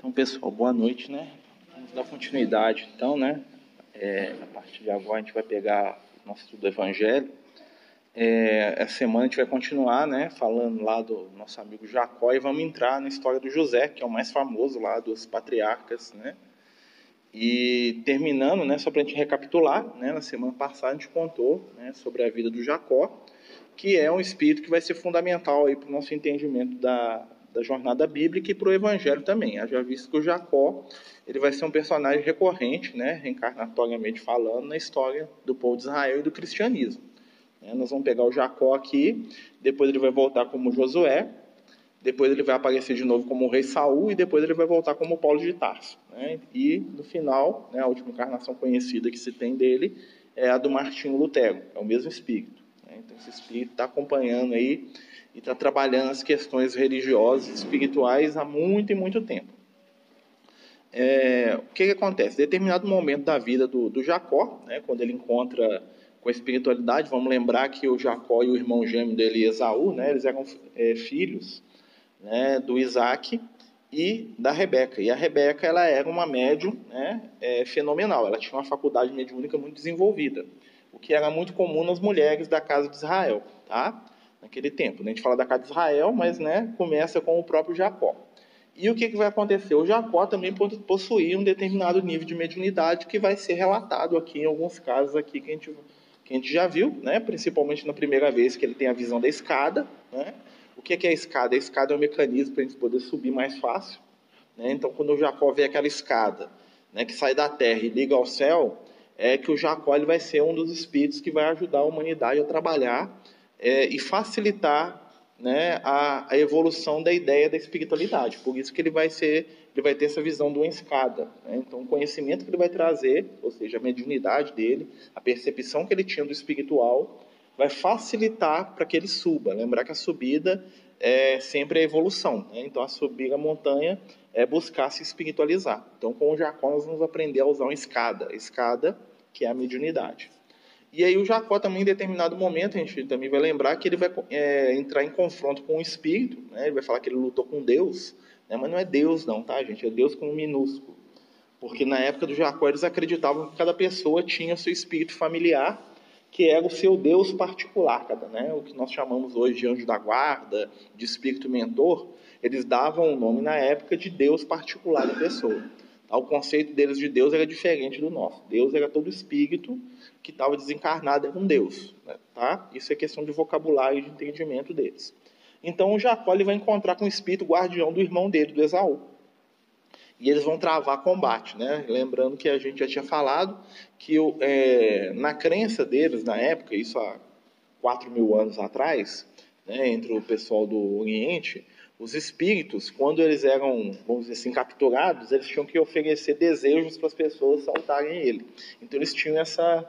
Então, pessoal, boa noite, né? Vamos dar continuidade, então, né? É, a partir de agora a gente vai pegar nosso estudo do Evangelho. É, essa semana a gente vai continuar, né? Falando lá do nosso amigo Jacó e vamos entrar na história do José, que é o mais famoso lá dos patriarcas, né? E terminando, né? Só para a gente recapitular, né? Na semana passada a gente contou né, sobre a vida do Jacó, que é um espírito que vai ser fundamental para o nosso entendimento da da jornada bíblica e para o evangelho também. Já visto que o Jacó ele vai ser um personagem recorrente, né, reencarnatoriamente falando, na história do povo de Israel e do cristianismo. É, nós vamos pegar o Jacó aqui, depois ele vai voltar como Josué, depois ele vai aparecer de novo como o rei Saul e depois ele vai voltar como Paulo de Tarso. Né? E no final, né, a última encarnação conhecida que se tem dele é a do Martinho Lutero, é o mesmo espírito. Né? Então esse espírito está acompanhando aí e está trabalhando as questões religiosas e espirituais há muito e muito tempo. É, o que, que acontece? Determinado momento da vida do, do Jacó, né, quando ele encontra com a espiritualidade, vamos lembrar que o Jacó e o irmão gêmeo dele, Esaú, né, eles eram é, filhos né, do Isaac e da Rebeca. E a Rebeca ela era uma médium né, é, fenomenal, ela tinha uma faculdade mediúnica muito desenvolvida, o que era muito comum nas mulheres da casa de Israel. Tá? Naquele tempo. A gente fala da casa de Israel, mas né, começa com o próprio Jacó. E o que, que vai acontecer? O Jacó também possuía um determinado nível de mediunidade que vai ser relatado aqui em alguns casos aqui que a gente, que a gente já viu, né? principalmente na primeira vez que ele tem a visão da escada. Né? O que, que é a escada? A escada é um mecanismo para a gente poder subir mais fácil. Né? Então, quando o Jacó vê aquela escada né, que sai da terra e liga ao céu, é que o Jacó ele vai ser um dos espíritos que vai ajudar a humanidade a trabalhar é, e facilitar né, a, a, evolução da ideia da espiritualidade. Por isso que ele vai ser, ele vai ter essa visão de uma escada. Né? Então, o conhecimento que ele vai trazer, ou seja, a mediunidade dele, a percepção que ele tinha do espiritual, vai facilitar para que ele suba. Lembrar que a subida é sempre a evolução. Né? Então, a subir a montanha é buscar se espiritualizar. Então, com o Jacó, nós vamos aprender a usar uma escada. Escada, que é a mediunidade. E aí o Jacó também, em determinado momento, a gente também vai lembrar que ele vai é, entrar em confronto com o Espírito, né? ele vai falar que ele lutou com Deus, né? mas não é Deus não, tá, gente? É Deus com um minúsculo. Porque na época do Jacó eles acreditavam que cada pessoa tinha seu espírito familiar, que era o seu Deus particular, cada, né? o que nós chamamos hoje de anjo da guarda, de espírito mentor, eles davam o nome na época de Deus particular da pessoa. Tá? O conceito deles de Deus era diferente do nosso. Deus era todo espírito que estava desencarnado era um Deus. Né? Tá? Isso é questão de vocabulário e de entendimento deles. Então o Jacó ele vai encontrar com o espírito guardião do irmão dele, do Esaú. E eles vão travar combate. Né? Lembrando que a gente já tinha falado que é, na crença deles, na época, isso há 4 mil anos atrás, né, entre o pessoal do Oriente, os espíritos, quando eles eram, vamos dizer assim, capturados, eles tinham que oferecer desejos para as pessoas saltarem ele. Então eles tinham essa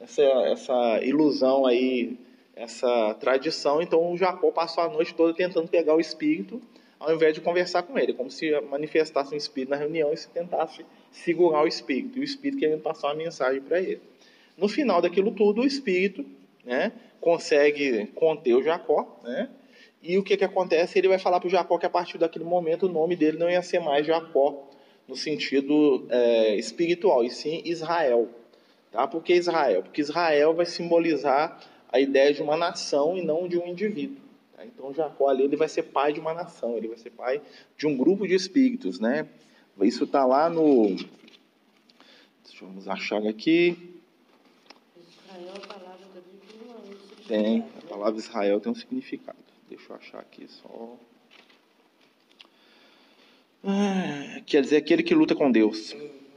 essa, essa ilusão aí, essa tradição. Então o Jacó passou a noite toda tentando pegar o espírito, ao invés de conversar com ele, como se manifestasse um espírito na reunião e se tentasse segurar o espírito, e o espírito querendo passar uma mensagem para ele. No final daquilo tudo, o espírito né, consegue conter o Jacó, né, e o que, que acontece? Ele vai falar para o Jacó que a partir daquele momento o nome dele não ia ser mais Jacó, no sentido é, espiritual, e sim Israel. Tá? Por que Israel? Porque Israel vai simbolizar a ideia de uma nação e não de um indivíduo. Tá? Então Jacó ali ele vai ser pai de uma nação, ele vai ser pai de um grupo de espíritos. Né? Isso está lá no. Deixa eu achar aqui. Israel, a palavra da Bíblia Tem, a palavra Israel tem um significado. Deixa eu achar aqui só. Ah, quer dizer, aquele que luta com Deus.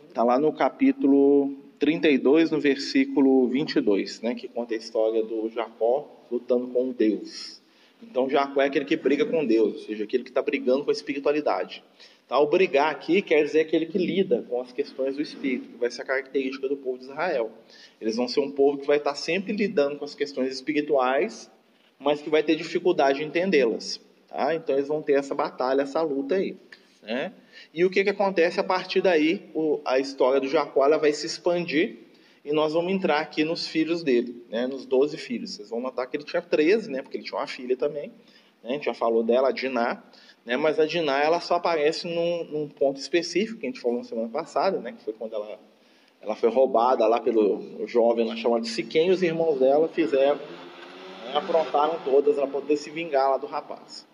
Está lá no capítulo 32, no versículo 22, né, que conta a história do Jacó lutando com Deus. Então, Jacó é aquele que briga com Deus, ou seja, aquele que está brigando com a espiritualidade. Tá? O brigar aqui quer dizer aquele que lida com as questões do espírito, que vai ser a característica do povo de Israel. Eles vão ser um povo que vai estar tá sempre lidando com as questões espirituais, mas que vai ter dificuldade de entendê-las. Tá? Então, eles vão ter essa batalha, essa luta aí. Né? E o que, que acontece a partir daí? O, a história do Jacó ela vai se expandir e nós vamos entrar aqui nos filhos dele, né? nos 12 filhos. Vocês vão notar que ele tinha 13, né? porque ele tinha uma filha também. Né? A gente já falou dela, a Diná. né? Mas a Diná ela só aparece num, num, ponto específico que a gente falou na semana passada, né? Que foi quando ela ela foi roubada lá pelo jovem lá chamado Siquém e os irmãos dela fizeram, né? aprontaram todas para poder se vingar lá do rapaz.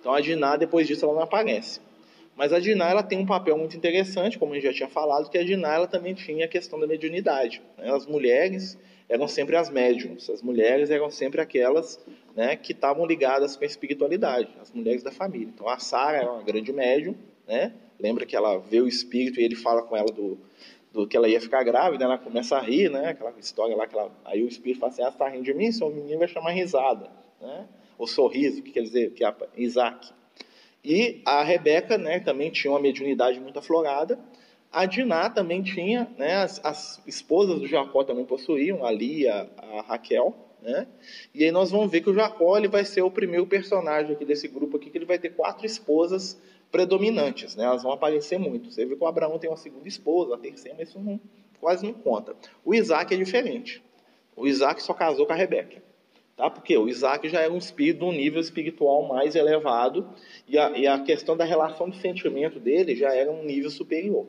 Então a Diná depois disso ela não aparece. Mas a Diná ela tem um papel muito interessante, como gente já tinha falado, que a Diná ela também tinha a questão da mediunidade. Né? As mulheres eram sempre as médiums, as mulheres eram sempre aquelas né, que estavam ligadas com a espiritualidade, as mulheres da família. Então a Sara era uma grande médium, né? lembra que ela vê o espírito e ele fala com ela do, do que ela ia ficar grávida, ela começa a rir, né? aquela história lá, que ela, aí o espírito fala assim, ah, está rindo de mim, seu menino vai chamar risada. Né? O sorriso, que quer dizer, que é Isaac. E a Rebeca né, também tinha uma mediunidade muito aflorada, a Diná também tinha, né, as, as, esposas do Jacó também possuíam, a Lia, a Raquel, né? E aí nós vamos ver que o Jacó ele vai ser o primeiro personagem aqui desse grupo aqui, que ele vai ter quatro esposas predominantes, né? Elas vão aparecer muito. Você vê que o Abraão tem uma segunda esposa, a terceira, mas isso não, quase não conta. O Isaac é diferente. O Isaac só casou com a Rebeca. Tá? Porque o Isaac já é um espírito um nível espiritual mais elevado e a, e a questão da relação de sentimento dele já era um nível superior.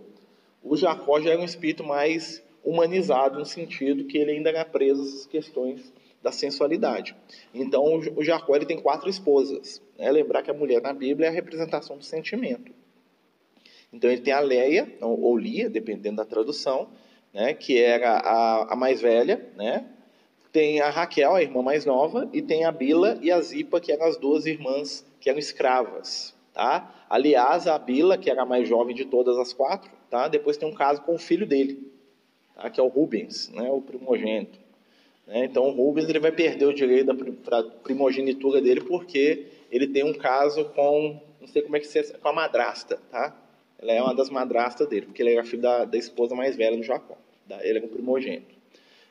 O Jacó já era um espírito mais humanizado, no sentido que ele ainda era preso às questões da sensualidade. Então, o Jacó ele tem quatro esposas. Né? Lembrar que a mulher na Bíblia é a representação do sentimento. Então, ele tem a Leia, ou Lia, dependendo da tradução, né? que era a, a mais velha, né? Tem a Raquel, a irmã mais nova, e tem a Bila e a Zipa, que eram as duas irmãs que eram escravas. Tá? Aliás, a Bila, que era a mais jovem de todas as quatro, Tá? Depois tem um caso com o filho dele, tá? que é o Rubens, né? o primogênito. Né? Então o Rubens ele vai perder o direito da primogenitura dele porque ele tem um caso com, não sei como é que se com a madrasta, tá? Ela é uma das madrastas dele, porque ele era filho da, da esposa mais velha do Jacó. Tá? Ele era o primogênito.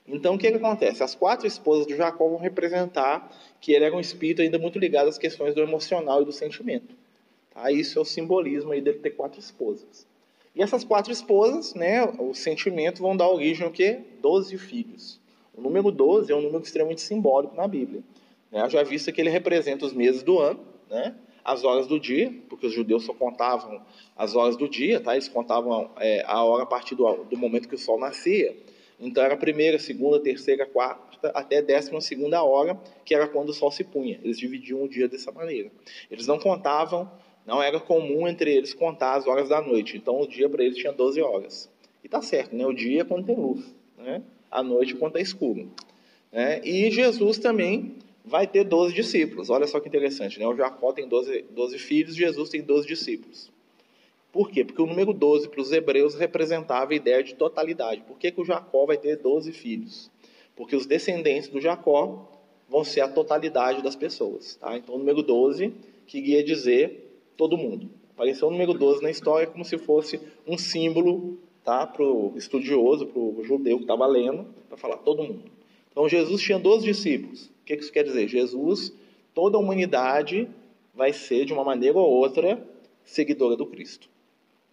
Então, o que, que acontece? As quatro esposas de Jacó vão representar que ele era um espírito ainda muito ligado às questões do emocional e do sentimento. Tá? Isso é o simbolismo aí dele ter quatro esposas. E essas quatro esposas, né, o sentimento, vão dar origem ao quê? Doze filhos. O número 12 é um número extremamente simbólico na Bíblia. Né? Já visto que ele representa os meses do ano, né? as horas do dia, porque os judeus só contavam as horas do dia, tá? eles contavam é, a hora a partir do, do, momento que o sol nascia. Então era a primeira, segunda, terceira, quarta, até décima segunda hora, que era quando o sol se punha. Eles dividiam o dia dessa maneira. Eles não contavam não era comum entre eles contar as horas da noite. Então o dia para eles tinha 12 horas. E tá certo, né? O dia é quando tem luz, né? A noite quando está escuro. Né? E Jesus também vai ter 12 discípulos. Olha só que interessante, né? O Jacó tem 12, 12 filhos, Jesus tem 12 discípulos. Por quê? Porque o número 12 para os hebreus representava a ideia de totalidade. Por que, que o Jacó vai ter 12 filhos? Porque os descendentes do Jacó vão ser a totalidade das pessoas. Tá? Então, o número 12 queria dizer todo mundo. Apareceu o número 12 na história como se fosse um símbolo tá, para o estudioso, para o judeu que estava lendo, para falar todo mundo. Então Jesus tinha 12 discípulos. O que isso quer dizer? Jesus, toda a humanidade vai ser, de uma maneira ou outra, seguidora do Cristo.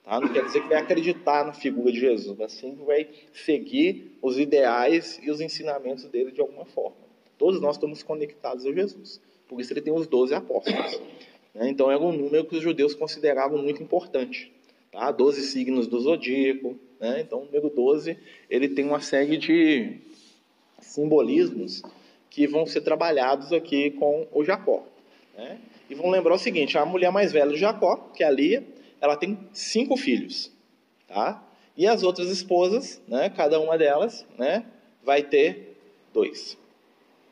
Tá? Não quer dizer que vai acreditar na figura de Jesus, mas sim que vai seguir os ideais e os ensinamentos dele de alguma forma. Todos nós estamos conectados a Jesus. Por isso ele tem os 12 apóstolos. Né? Então era um número que os judeus consideravam muito importante. Tá? 12 signos do zodíaco. Né? Então o número 12 ele tem uma série de simbolismos que vão ser trabalhados aqui com o Jacó. Né? E vão lembrar o seguinte: a mulher mais velha do Jacó, que é a Lia, ela tem cinco filhos. Tá? E as outras esposas, né, cada uma delas, né, vai ter dois.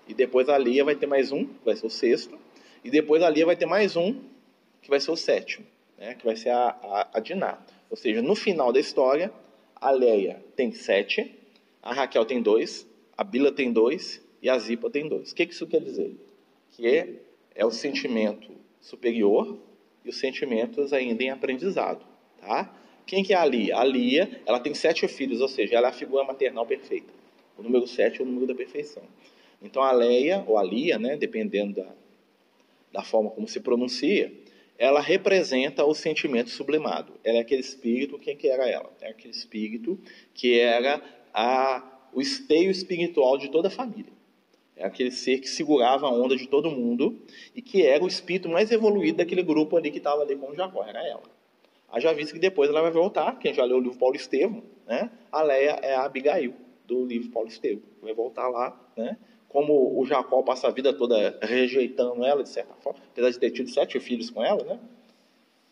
E depois a Lia vai ter mais um, vai ser o sexto. E depois ali vai ter mais um, que vai ser o sétimo, né? que vai ser a, a, a Diná. Ou seja, no final da história, a Leia tem sete, a Raquel tem dois, a Bila tem dois e a Zipa tem dois. O que isso quer dizer? Que é, é o sentimento superior e os sentimentos ainda em aprendizado. Tá? Quem que é a Lia? A Lia ela tem sete filhos, ou seja, ela é a figura maternal perfeita. O número sete é o número da perfeição. Então a Leia, ou a Lia, né, dependendo da, da forma como se pronuncia, ela representa o sentimento sublimado. Ela é aquele espírito, quem que era ela? É aquele espírito que era a, o esteio espiritual de toda a família. É aquele ser que segurava a onda de todo mundo e que era o espírito mais evoluído daquele grupo ali que estava ali com Jacó, era ela. Haja visto que depois ela vai voltar, quem já leu o livro Paulo Estevam, né? A Leia é a Abigail do livro Paulo Estevam. Vai voltar lá, né? Como o Jacó passa a vida toda rejeitando ela, de certa forma, apesar de ter tido sete filhos com ela, né?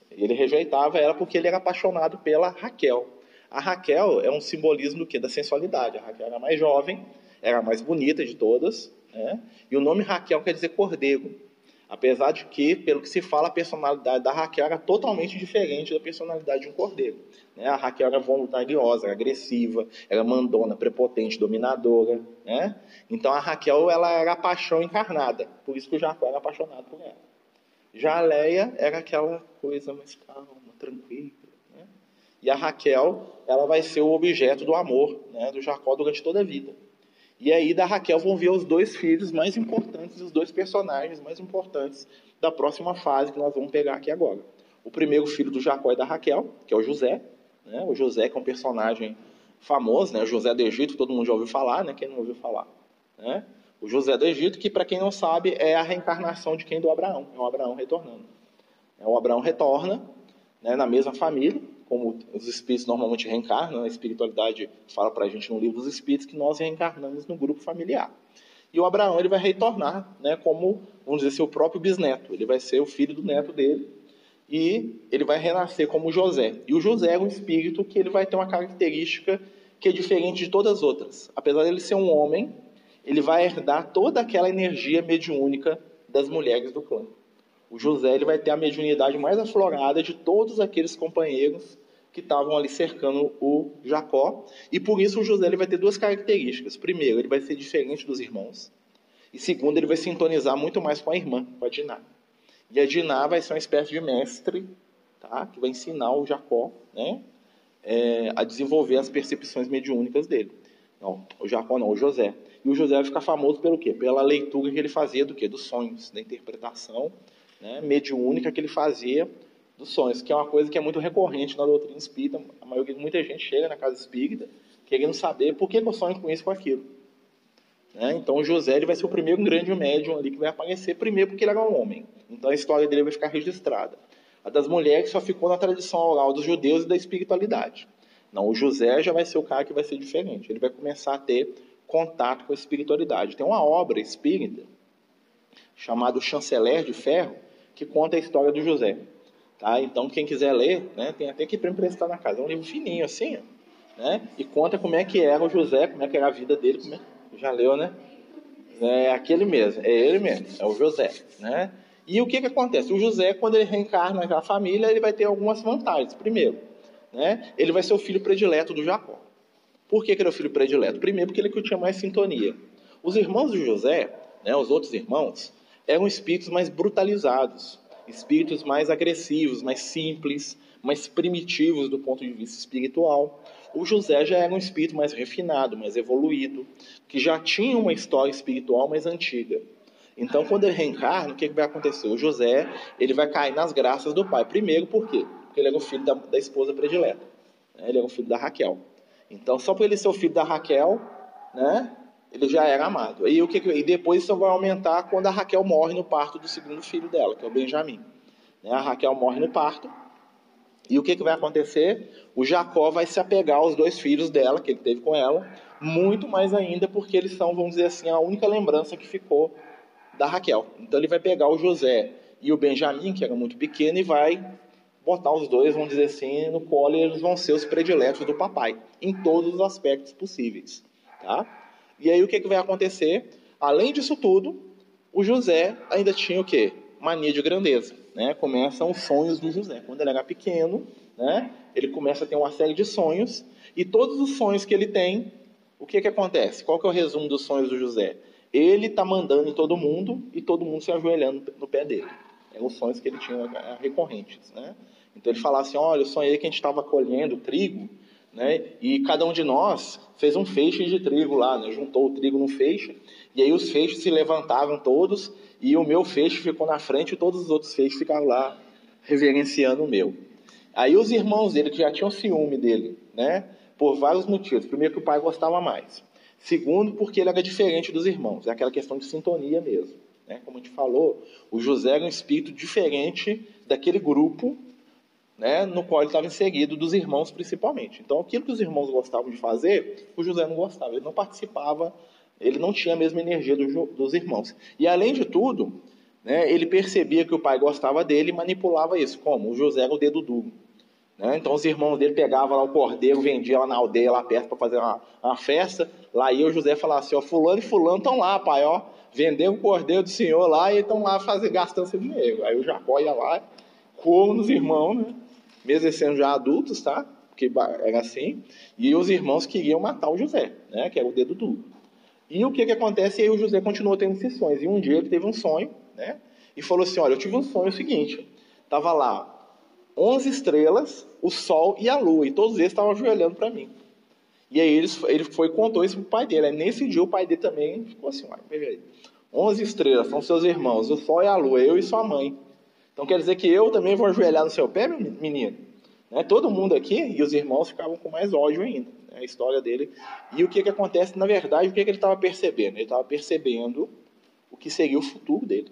Ele rejeitava ela porque ele era apaixonado pela Raquel. A Raquel é um simbolismo do que? Da sensualidade. A Raquel era mais jovem, era a mais bonita de todas, né? E o nome Raquel quer dizer cordeiro. Apesar de que, pelo que se fala, a personalidade da Raquel era totalmente diferente da personalidade de um cordeiro. Né? A Raquel era voluntariosa, era agressiva, era mandona, prepotente, dominadora. Né? Então a Raquel ela era a paixão encarnada. Por isso que o Jacó era apaixonado por ela. Já a Leia era aquela coisa mais calma, tranquila. Né? E a Raquel ela vai ser o objeto do amor né, do Jacó durante toda a vida. E aí da Raquel vão ver os dois filhos mais importantes, os dois personagens mais importantes da próxima fase que nós vamos pegar aqui agora. O primeiro filho do Jacó e da Raquel, que é o José. Né? O José que é um personagem famoso, né? O José do Egito, todo mundo já ouviu falar, né? Quem não ouviu falar? Né? O José do Egito, que para quem não sabe, é a reencarnação de quem? Do Abraão. É o Abraão retornando. É o Abraão retorna né, na mesma família, como os espíritos normalmente reencarnam, a espiritualidade fala para a gente no livro dos espíritos que nós reencarnamos no grupo familiar. E o Abraão ele vai retornar, né, como vamos dizer, seu próprio bisneto. Ele vai ser o filho do neto dele e ele vai renascer como José. E o José é um espírito que ele vai ter uma característica que é diferente de todas as outras. Apesar de ele ser um homem, ele vai herdar toda aquela energia mediúnica das mulheres do clã. O José ele vai ter a mediunidade mais aflorada de todos aqueles companheiros que estavam ali cercando o Jacó. E por isso o José ele vai ter duas características. Primeiro, ele vai ser diferente dos irmãos. E segundo, ele vai sintonizar muito mais com a irmã, com a Diná. E a Diná vai ser uma espécie de mestre, tá? que vai ensinar o Jacó né? É, a desenvolver as percepções mediúnicas dele. Não, o Jacó não, o José. E o José vai ficar famoso pelo quê? Pela leitura que ele fazia do quê? Dos sonhos, da interpretação né, mediúnica que ele fazia dos sonhos, que é uma coisa que é muito recorrente na doutrina espírita. A maioria, muita gente chega na casa espírita querendo saber por que eu sonho com isso com aquilo. Né? Então, José ele vai ser o primeiro grande médium ali que vai aparecer, primeiro porque ele era um homem. Então, a história dele vai ficar registrada. A das mulheres só ficou na tradição oral dos judeus e da espiritualidade. Não, o José já vai ser o cara que vai ser diferente. Ele vai começar a ter contato com a espiritualidade. Tem uma obra espírita chamada Chanceler de Ferro, que conta a história do José. Tá? Então, quem quiser ler, né, tem até que emprestar na casa. É um livro fininho assim, né? e conta como é que era o José, como é que era a vida dele. Como é... Já leu, né? É aquele mesmo, é ele mesmo, é o José. Né? E o que, que acontece? O José, quando ele reencarna naquela família, ele vai ter algumas vantagens. Primeiro, né, ele vai ser o filho predileto do Jacó. Por que, que ele é o filho predileto? Primeiro, porque ele que tinha mais sintonia. Os irmãos de José, né, os outros irmãos, eram espíritos mais brutalizados, espíritos mais agressivos, mais simples, mais primitivos do ponto de vista espiritual. O José já era um espírito mais refinado, mais evoluído, que já tinha uma história espiritual mais antiga. Então, quando ele reencarna, o que, vai acontecer? O José ele vai cair nas graças do pai. Primeiro, por quê? Porque ele era o filho da, da esposa predileta. Né? Ele era o filho da Raquel. Então, só por ele ser o filho da Raquel, né? Ele já era amado. E, o que, e depois isso vai aumentar quando a Raquel morre no parto do segundo filho dela, que é o Benjamim. Né? A Raquel morre no parto. E o que, que vai acontecer? O Jacó vai se apegar aos dois filhos dela, que ele teve com ela, muito mais ainda porque eles são, vamos dizer assim, a única lembrança que ficou da Raquel. Então ele vai pegar o José e o Benjamim, que era muito pequeno, e vai botar os dois, vamos dizer assim, no colo e eles vão ser os prediletos do papai, em todos os aspectos possíveis. Tá? E aí o que, que vai acontecer? Além disso tudo, o José ainda tinha o quê? Mania de grandeza. Né? Começam os sonhos do José. Quando ele era pequeno, né? ele começa a ter uma série de sonhos, e todos os sonhos que ele tem, o que, que acontece? Qual que é o resumo dos sonhos do José? Ele está mandando em todo mundo e todo mundo se ajoelhando no pé dele. É os sonhos que ele tinha recorrentes. Né? Então ele fala assim: olha, eu sonhei que a gente estava colhendo trigo né? E cada um de nós fez um feixe de trigo lá, né? juntou o trigo no feixe, e aí os feixes se levantavam todos, e o meu feixe ficou na frente e todos os outros feixes ficaram lá reverenciando o meu. Aí os irmãos dele, que já tinham ciúme dele, né? por vários motivos. Primeiro que o pai gostava mais. Segundo, porque ele era diferente dos irmãos. É aquela questão de sintonia mesmo. Né? Como a gente falou, o José era um espírito diferente daquele grupo né, no qual ele estava inserido, dos irmãos principalmente. Então, aquilo que os irmãos gostavam de fazer, o José não gostava, ele não participava, ele não tinha a mesma energia do, dos irmãos. E, além de tudo, né, ele percebia que o pai gostava dele e manipulava isso. Como? O José era o dedo duro. Né? Então, os irmãos dele pegavam lá o cordeiro, vendiam lá na aldeia, lá perto, para fazer uma, uma, festa. Lá ia o José falava assim: ó, Fulano e Fulano estão lá, pai, ó, vendeu o cordeiro do senhor lá e estão lá fazendo, gastando seu dinheiro. Aí o Jacó ia lá, couro nos irmãos, né? Mesmo eles sendo já adultos, tá? Porque era assim. E os irmãos queriam matar o José, né? Que era o dedo duro. E o que que acontece? E aí o José continuou tendo esses sonhos. E um dia ele teve um sonho, né? E falou assim: Olha, eu tive um sonho seguinte. Tava lá 11 estrelas, o sol e a lua, e todos eles estavam ajoelhando para mim. E aí ele, ele foi contou isso pro pai dele. Aí nesse dia o pai dele também ficou assim: Olha, veja aí. 11 estrelas são seus irmãos, o sol e a lua, eu e sua mãe. Então quer dizer que eu também vou ajoelhar no seu pé, menino? Né? Todo mundo aqui e os irmãos ficavam com mais ódio ainda. Né? A história dele. E o que, que acontece, na verdade, o que, que ele estava percebendo? Ele estava percebendo o que seria o futuro dele.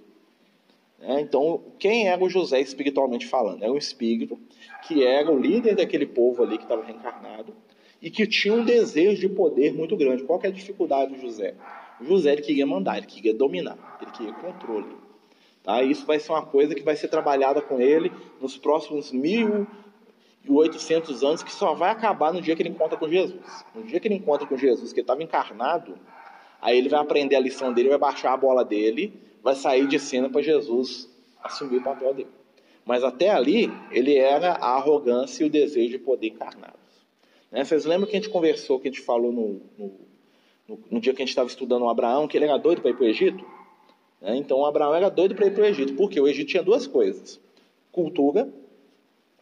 Né? Então, quem era o José espiritualmente falando? Era um espírito que era o líder daquele povo ali que estava reencarnado e que tinha um desejo de poder muito grande. Qual que é a dificuldade do José? O José ele queria mandar, ele queria dominar, ele queria controle. Tá? Isso vai ser uma coisa que vai ser trabalhada com ele nos próximos 1.800 anos, que só vai acabar no dia que ele encontra com Jesus. No dia que ele encontra com Jesus, que ele estava encarnado, aí ele vai aprender a lição dele, vai baixar a bola dele, vai sair de cena para Jesus assumir o papel dele. Mas até ali, ele era a arrogância e o desejo de poder encarnados. Né? Vocês lembram que a gente conversou, que a gente falou no, no, no, no dia que a gente estava estudando o Abraão, que ele era doido para ir para o Egito? Né? Então Abraão era doido para ir para o Egito, porque o Egito tinha duas coisas: cultura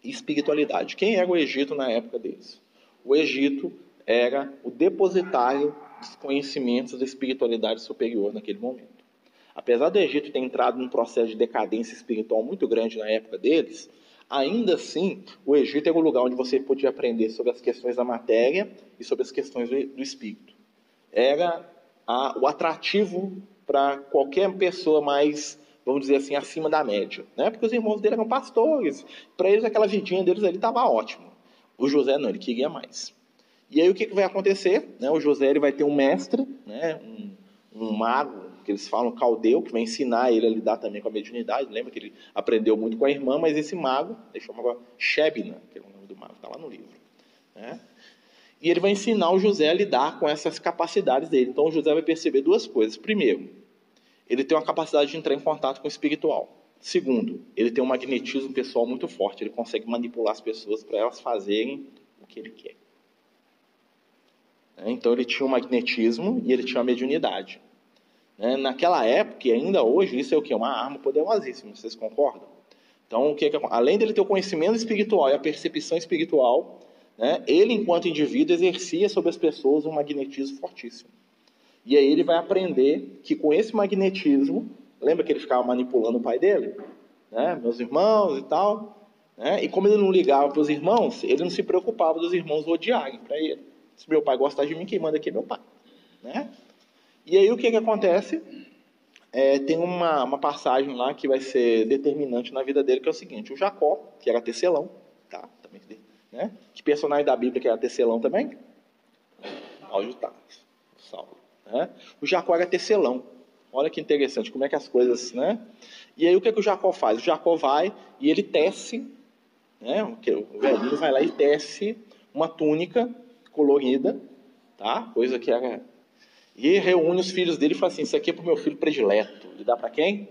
e espiritualidade. Quem era o Egito na época deles? O Egito era o depositário dos conhecimentos da espiritualidade superior naquele momento. Apesar do Egito ter entrado num processo de decadência espiritual muito grande na época deles, ainda assim, o Egito era o lugar onde você podia aprender sobre as questões da matéria e sobre as questões do, espírito. Era a, o atrativo para qualquer pessoa mais, vamos dizer assim, acima da média. Né? Porque os irmãos dele eram pastores. Para eles, aquela vidinha deles ali estava ótimo. O José não, ele queria mais. E aí o que, que vai acontecer? Né? O José ele vai ter um mestre, né? um, um mago, que eles falam caldeu, que vai ensinar ele a lidar também com a mediunidade. Lembra que ele aprendeu muito com a irmã, mas esse mago, deixa eu chamar Shebna, que é o nome do mago, está lá no livro. Né? E ele vai ensinar o José a lidar com essas capacidades dele. Então o José vai perceber duas coisas. Primeiro, ele tem uma capacidade de entrar em contato com o espiritual. Segundo, ele tem um magnetismo pessoal muito forte. Ele consegue manipular as pessoas para elas fazerem o que ele quer. Né? Então ele tinha um magnetismo e ele tinha uma mediunidade. Né? Naquela época e ainda hoje, isso é o que? Uma arma poderosíssima, vocês concordam? Então, o que, além dele ter o conhecimento espiritual e a percepção espiritual, né, ele, enquanto indivíduo, exercia sobre as pessoas um magnetismo fortíssimo. E aí ele vai aprender que com esse magnetismo, lembra que ele ficava manipulando o pai dele? Né? Meus irmãos e tal. Né? E como ele não ligava para os irmãos, ele não se preocupava dos irmãos odiarem para ele. Se meu pai gostar de mim, quem manda aqui é meu pai. Né? E aí o que, que acontece? É, tem uma, uma passagem lá que vai ser determinante na vida dele, que é o seguinte: o Jacó, que era tecelão, tá? Também, né? Que personagem da Bíblia que era tecelão também? Áudio tá. Salve. Né? O Jacó era tecelão. Olha que interessante, como é que as coisas, né? E aí o que, é que o Jacó faz? O Jacó vai e ele tece, né? O velhinho vai lá e tece uma túnica colorida, tá? Coisa que era. E reúne os filhos dele e fala assim: Isso aqui é para o meu filho predileto. E dá para quem?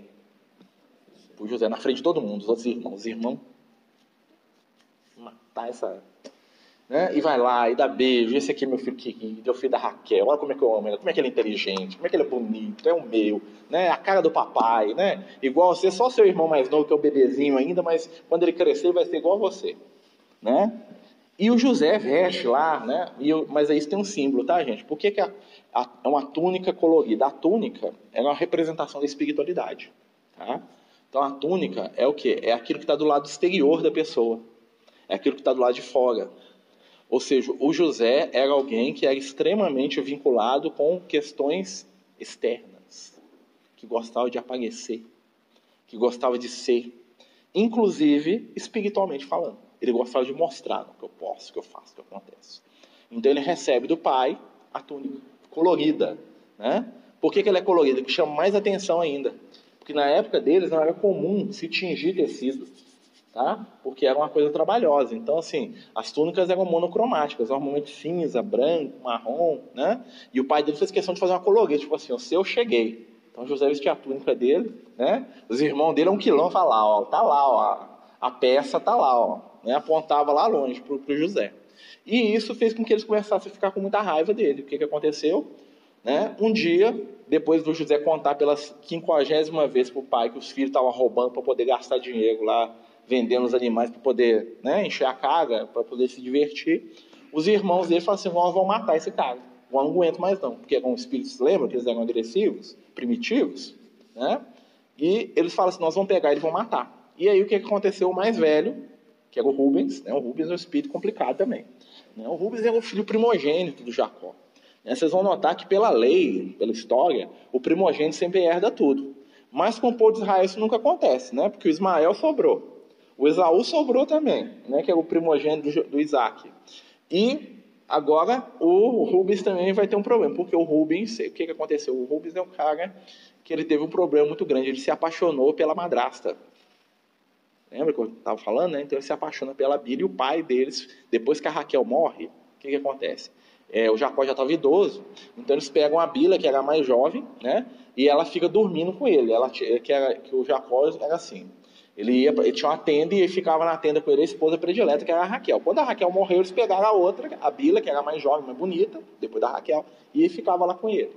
Para José, na frente de todo mundo, os outros irmãos. Os irmãos. Matar essa né? E vai lá e dá beijo. Esse aqui é meu filho querido, é o filho da Raquel. Olha como é que eu amo ele, como é que ele é inteligente, como é que ele é bonito, é o meu, né? A cara do papai, né? Igual você, só seu irmão mais novo que é o bebezinho ainda, mas quando ele crescer vai ser igual a você, né? E o José veste lá, né? E eu, mas isso tem um símbolo, tá, gente? Por que, que a, a, é uma túnica colorida? A túnica é uma representação da espiritualidade, tá? Então a túnica é o que? É aquilo que está do lado exterior da pessoa, é aquilo que está do lado de fora. Ou seja, o José era alguém que era extremamente vinculado com questões externas, que gostava de aparecer, que gostava de ser, inclusive espiritualmente falando. Ele gostava de mostrar o que eu posso, o que eu faço, o que acontece. Então ele recebe do pai a túnica colorida, né? Por que, que ela é colorida? Porque chama mais atenção ainda. Porque na época deles não era comum se tingir tecido, tá? Porque era uma coisa trabalhosa. Então, assim, as túnicas eram monocromáticas, normalmente cinza, branco, marrom, né? E o pai dele fez questão de fazer uma colorida, tipo assim, o seu cheguei. Então José vestia a túnica dele, né? Os irmãos dele, um quilão, falaram, lá, ó, tá lá, ó, a peça tá lá, ó, né? Apontava lá longe pro, pro José. E isso fez com que eles começassem a ficar com muita raiva dele. O que, que aconteceu? Né? Um dia, depois do José contar pela quinquagésima vez para o pai que os filhos estavam roubando para poder gastar dinheiro lá, vendendo os animais para poder né, encher a carga, para poder se divertir, os irmãos dele falaram assim: nós vamos matar esse cara. Eu não aguento mais não, porque eram espíritos, lembra que eles eram agressivos, primitivos, né? E eles falam assim: nós vamos pegar e vão matar. E aí o que aconteceu? O mais velho, que era o Rubens, né? o Rubens é um espírito complicado também. Né? O Rubens é o filho primogênito do Jacó. Né? Vocês vão notar que pela lei, pela história, o primogênito sempre herda tudo. Mas com o povo de Israel isso nunca acontece, né? porque o Ismael sobrou. O Esaú sobrou também, né? que é o primogênito do, Isaac. E agora o Rubens também vai ter um problema, porque o Rubens, o que, que aconteceu? O Rubens é um cara que ele teve um problema muito grande, ele se apaixonou pela madrasta. Lembra que eu estava falando? Né? Então ele se apaixona pela Bíblia e o pai deles, depois que a Raquel morre, o que, que acontece? É, o Jacó já estava idoso, então eles pegam a Bila, que era mais jovem, né? e ela fica dormindo com ele. Ela, que, era, que o Jacó era assim. Ele, ia, ele tinha uma tenda e ficava na tenda com ele, a esposa predileta, que era a Raquel. Quando a Raquel morreu, eles pegaram a outra, a Bila, que era mais jovem, mais bonita, depois da Raquel, e ficava lá com ele.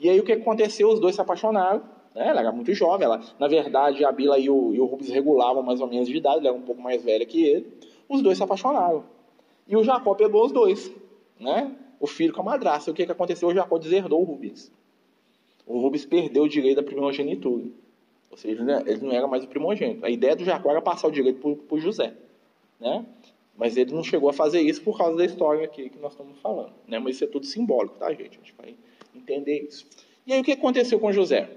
E aí o que aconteceu? Os dois se apaixonaram, né? Ela era muito jovem. Ela, na verdade, a Bila e o, e o Rubens regulavam mais ou menos de idade. Ela era um pouco mais velha que ele. Os dois se apaixonaram. E o Jacó pegou os dois. Né? O filho com a madrasta. O que, que aconteceu? O Jacó deserdou o Rubens. O Rubens perdeu o direito da primogenitura. Ou seja, ele não era mais o primogênito. A ideia do Jacó era passar o direito para José. Né? Mas ele não chegou a fazer isso por causa da história aqui que nós estamos falando. Né? Mas isso é tudo simbólico, tá, gente? A gente vai entender isso. E aí o que aconteceu com José?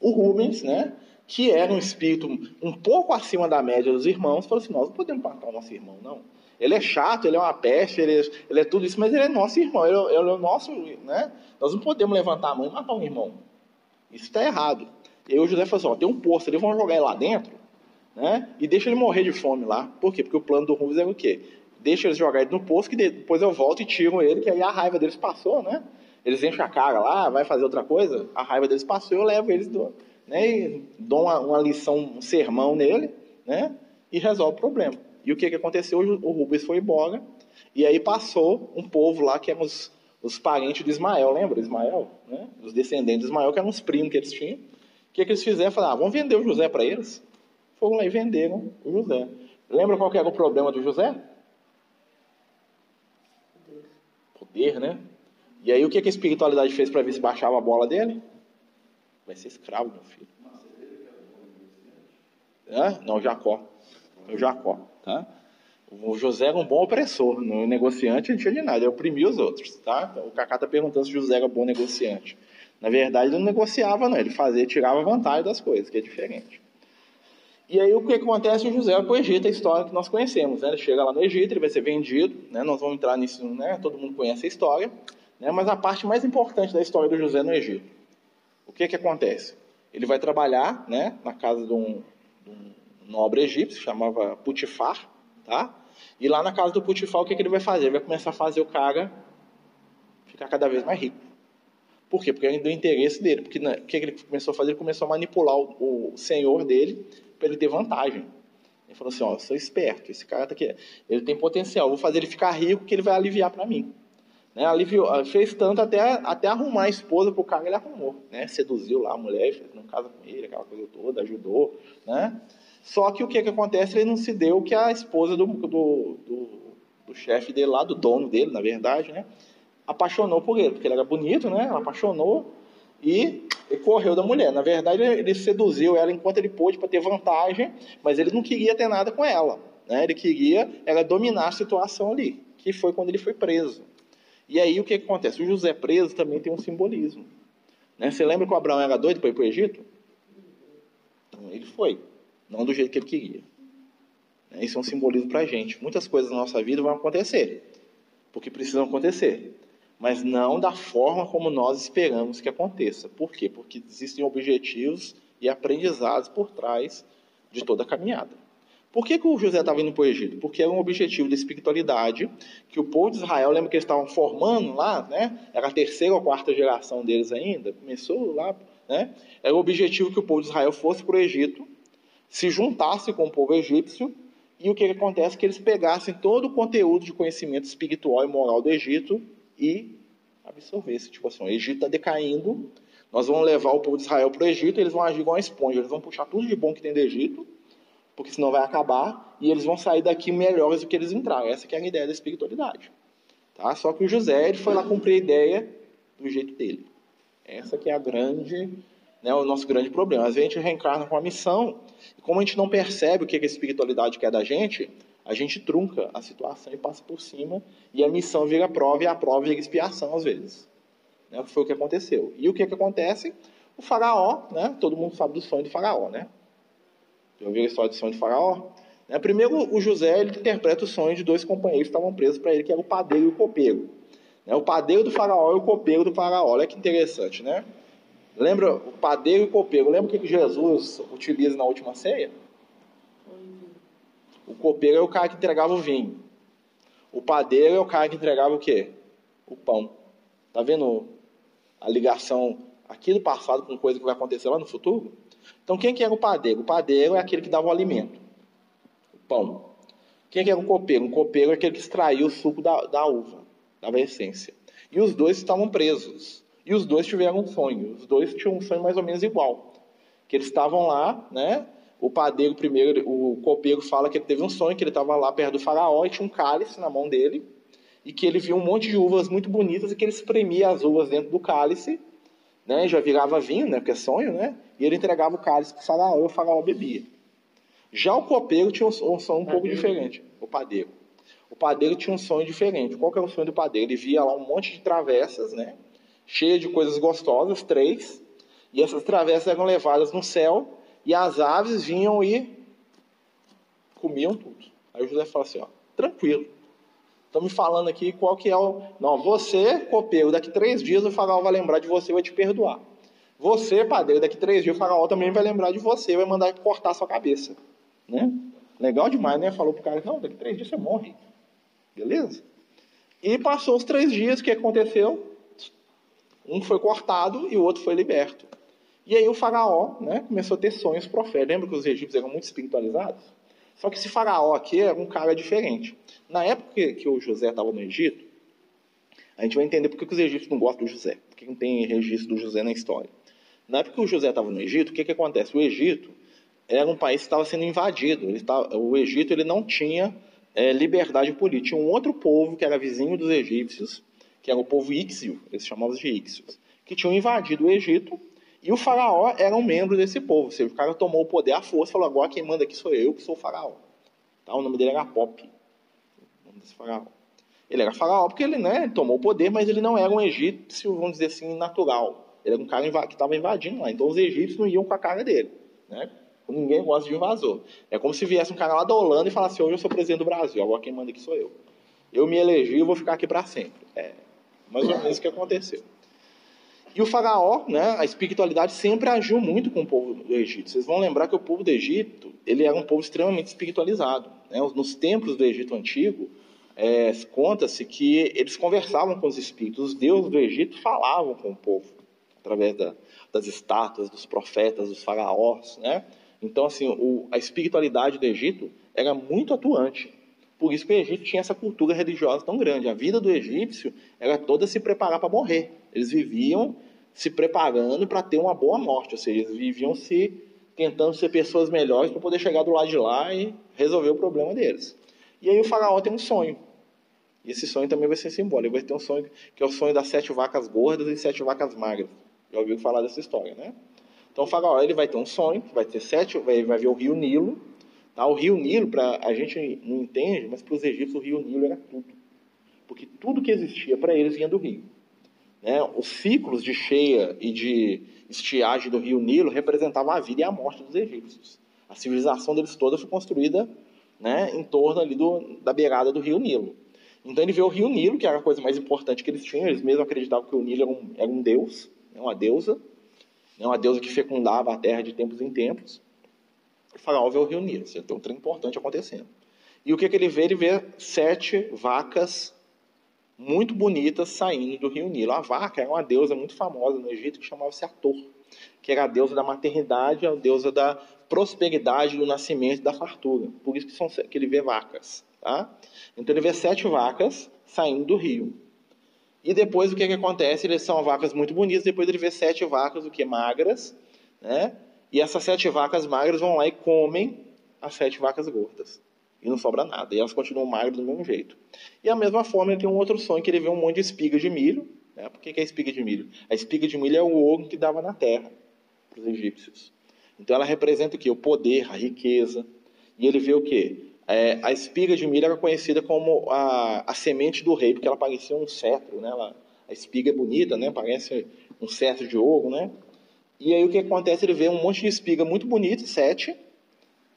O Rubens, né, que era um espírito um pouco acima da média dos irmãos, falou assim: nós não podemos matar o nosso irmão, não. Ele é chato, ele é uma peste, ele é, ele é tudo isso, mas ele é nosso irmão, ele, é, ele é o nosso, né? Nós não podemos levantar a mão e matar um irmão. Isso está errado. E o José falou assim: ó, tem um poço, eles vão jogar ele lá dentro, né? E deixa ele morrer de fome lá. Por quê? Porque o plano do Rubens é o quê? Deixa eles jogar ele no poço, que depois eu volto e tiro ele, que aí a raiva deles passou, né? eles enchem a cara lá, vai fazer outra coisa, a raiva deles passou, eu levo eles, do, né, e dou uma, uma, lição, um sermão nele, né, e resolve o problema. E o que, que aconteceu? O Rubens foi embora, e aí passou um povo lá que eram os, os parentes de Ismael, lembra? Ismael, né? Os descendentes de Ismael, que eram os primos que eles tinham. O que, que eles fizeram? Falaram, ah, vamos vender o José para eles. Foram lá e venderam o José. Lembra qual que era o problema do José? Poder, né? E aí o que, que a espiritualidade fez para ver se baixava a bola dele? Vai ser escravo, meu filho. É? Não, Jacó. O Jacó, tá? O José era um bom opressor. No negociante não tinha de nada, ele oprimia os outros, tá? O Cacá está perguntando se José era bom negociante. Na verdade, ele não negociava, não. Ele fazia, tirava vantagem das coisas, que é diferente. E aí o que acontece? O José vai para o Egito, a história que nós conhecemos. Né? Ele chega lá no Egito, ele vai ser vendido. Né? Nós vamos entrar nisso, né? todo mundo conhece a história. Né? Mas a parte mais importante da história do José no Egito. O que, que acontece? Ele vai trabalhar né, na casa de um, de um nobre egípcio, chamava Putifar, tá? E lá na casa do Putifar, o que, que ele vai fazer? Ele vai começar a fazer o cara ficar cada vez mais rico. Por quê? Porque ele deu interesse dele. Porque o que, que ele começou a fazer? Ele começou a manipular o, o senhor dele para ele ter vantagem. Ele falou assim: Ó, eu sou esperto, esse cara tá aqui, ele tem potencial, vou fazer ele ficar rico que ele vai aliviar para mim. Né? Aliviou, fez tanto até, até arrumar a esposa para o cara, ele arrumou. Né? Seduziu lá a mulher, não casa com ele, aquela coisa toda, ajudou. Né? Só que o que, que acontece? Ele não se deu que a esposa do, do, do, do chefe dele lá, do dono dele, na verdade, né? Apaixonou por ele, porque ele era bonito, né? Ela apaixonou e, e correu da mulher. Na verdade, ele seduziu ela enquanto ele pôde para ter vantagem, mas ele não queria ter nada com ela. Né? Ele queria era dominar a situação ali que foi quando ele foi preso. E aí o que, acontece? O José preso também tem um simbolismo. Né? Você lembra que o Abraão era doido para ir para o Egito? Ele foi, não do jeito que ele queria. Isso é um simbolismo para a gente. Muitas coisas na nossa vida vão acontecer, porque precisam acontecer, mas não da forma como nós esperamos que aconteça. Por quê? Porque existem objetivos e aprendizados por trás de toda a caminhada. Por que, que o José estava indo para o Egito? Porque era um objetivo da espiritualidade, que o povo de Israel, lembra que eles estavam formando lá, né? Era a terceira ou quarta geração deles ainda, começou lá, né? Era o objetivo que o povo de Israel fosse para o Egito, se juntasse com o povo egípcio, e o que, que acontece? Que eles pegassem todo o conteúdo de conhecimento espiritual e moral do Egito e absorvessem. Tipo assim, o Egito está decaindo, nós vamos levar o povo de Israel para o Egito, eles vão agir igual uma esponja, eles vão puxar tudo de bom que tem do Egito, porque senão vai acabar e eles vão sair daqui melhores do que eles entraram. Essa que é a ideia da espiritualidade. Tá? Só que o José ele foi lá cumprir a ideia do jeito dele. Essa que é a grande, né, o nosso grande problema. Às vezes a gente reencarna com a missão e como a gente não percebe o que a espiritualidade quer da gente, a gente trunca a situação e passa por cima e a missão vira prova e a prova vira expiação às vezes. Né, foi o que aconteceu. E o que, que acontece? O faraó, né, todo mundo sabe do sonho do faraó, né? Já ouviu a história do sonho de Faraó? Né? Primeiro, o José ele interpreta o sonho de dois companheiros que estavam presos para ele, que era o padeiro e o copeiro. Né? O padeiro do Faraó e o copeiro do Faraó. Olha que interessante, né? Lembra o padeiro e o copeiro? Lembra o que Jesus utiliza na última ceia? O copeiro é o cara que entregava o vinho. O padeiro é o cara que entregava o quê? O pão. Tá vendo a ligação aqui do passado com coisa que vai acontecer lá no futuro? Então, quem que era o padeiro? O padeiro é aquele que dava o alimento, o pão. Quem que era o copeiro? O copeiro é aquele que extraía o suco da, da uva, dava a essência. E os dois estavam presos. E os dois tiveram um sonho. Os dois tinham um sonho mais ou menos igual. Que eles estavam lá, né? O padeiro primeiro, o copeiro fala que ele teve um sonho, que ele estava lá perto do faraó e tinha um cálice na mão dele. E que ele viu um monte de uvas muito bonitas e que ele espremia as uvas dentro do cálice né? Já virava vinho, né? Porque é sonho, né? E ele entregava o cálice para o faraó e o faraó bebia. Já o copeiro tinha um, um sonho um pouco diferente. O padeiro. O padeiro tinha um sonho diferente. Qual que era o sonho do padeiro? Ele via lá um monte de travessas, né? Cheia de coisas gostosas, três. E essas travessas eram levadas no céu e as aves vinham e comiam tudo. Aí o José fala assim, ó, tranquilo. Estão me falando aqui qual que é o. Não, você, copeiro, daqui três dias o faraó vai lembrar de você e vai te perdoar. Você, padeiro, daqui três dias o faraó também vai lembrar de você e vai mandar cortar sua cabeça. Né? Legal demais, né? Falou pro cara, não, daqui três dias você morre. Beleza? E passou os três dias, o que aconteceu? Um foi cortado e o outro foi liberto. E aí o faraó né, começou a ter sonhos proféticos. Lembra que os egípcios eram muito espiritualizados? Só que esse faraó aqui era um cara diferente. Na época que, o José estava no Egito, a gente vai entender por que os egípcios não gostam do José, porque não tem registro do José na história. Na época que o José estava no Egito, o que, que acontece? O Egito era um país que estava sendo invadido. O Egito ele não tinha é, liberdade política. Tinha um outro povo que era vizinho dos egípcios, que era o povo Íxio, eles chamavam de Íxios, que tinham invadido o Egito e o faraó era um membro desse povo. Seja, o cara tomou o poder à força falou: agora quem manda aqui sou eu, que sou o faraó. Tá? O nome dele era Pop. Desse faraó. Ele era faraó porque ele né, tomou o poder, mas ele não era um egípcio, vamos dizer assim, natural. Ele era um cara que estava invadindo lá. Então os egípcios não iam com a cara dele. Né? Ninguém gosta de invasor. É como se viesse um cara lá da Holanda e falasse: hoje eu sou presidente do Brasil, agora quem manda aqui sou eu. Eu me elegi e vou ficar aqui para sempre. É mais ou menos o que aconteceu. E o faraó, né, a espiritualidade sempre agiu muito com o povo do Egito. Vocês vão lembrar que o povo do Egito ele era um povo extremamente espiritualizado. Né? Nos templos do Egito antigo, é, conta-se que eles conversavam com os espíritos. Os deuses do Egito falavam com o povo através da, das estátuas, dos profetas, dos faraós. Né? Então, assim, o, a espiritualidade do Egito era muito atuante. Por isso que o Egito tinha essa cultura religiosa tão grande. A vida do egípcio era toda se preparar para morrer. Eles viviam se preparando para ter uma boa morte, ou seja, eles viviam se tentando ser pessoas melhores para poder chegar do lado de lá e resolver o problema deles. E aí o faraó tem um sonho. E esse sonho também vai ser simbólico. Ele vai ter um sonho que é o sonho das sete vacas gordas e sete vacas magras. Já ouviu falar dessa história, né? Então o faraó ele vai ter um sonho, vai ter sete, vai, vai ver o rio Nilo. Tá? O rio Nilo, para a gente não entende, mas para os egípcios o rio Nilo era tudo. porque tudo que existia para eles vinha do rio. Né? Os ciclos de cheia e de estiagem do rio Nilo representavam a vida e a morte dos egípcios. A civilização deles toda foi construída né, em torno ali do, da beirada do rio Nilo. Então ele vê o rio Nilo, que era a coisa mais importante que eles tinham, eles mesmos acreditavam que o Nilo era um, era um deus, né, uma deusa, né, uma deusa que fecundava a terra de tempos em tempos. E Faraó vê o rio Nilo, tem um trem importante acontecendo. E o que, que ele vê? Ele vê sete vacas muito bonitas saindo do rio Nilo. A vaca era uma deusa muito famosa no Egito que chamava-se Ator, que era a deusa da maternidade, a deusa da prosperidade, do nascimento, da fartura. Por isso que, são, que ele vê vacas. Tá? Então ele vê sete vacas saindo do rio. E depois o que, que acontece? Eles são vacas muito bonitas, depois ele vê sete vacas, o que? Magras, né? E essas sete vacas magras vão lá e comem as sete vacas gordas. E não sobra nada. E elas continuam magras do mesmo jeito. E a mesma forma ele tem um outro sonho que ele vê um monte de espiga de milho. Né? Por que, que é espiga de milho? A espiga de milho é o ouro que dava na terra para os egípcios. Então ela representa o que? O poder, a riqueza. E ele vê o que? É, a espiga de milho era conhecida como a, a semente do rei, porque ela parecia um cetro, né? Ela, a espiga é bonita, né? Parece um cetro de ouro, né? E aí o que acontece? Ele vê um monte de espiga muito bonita, sete.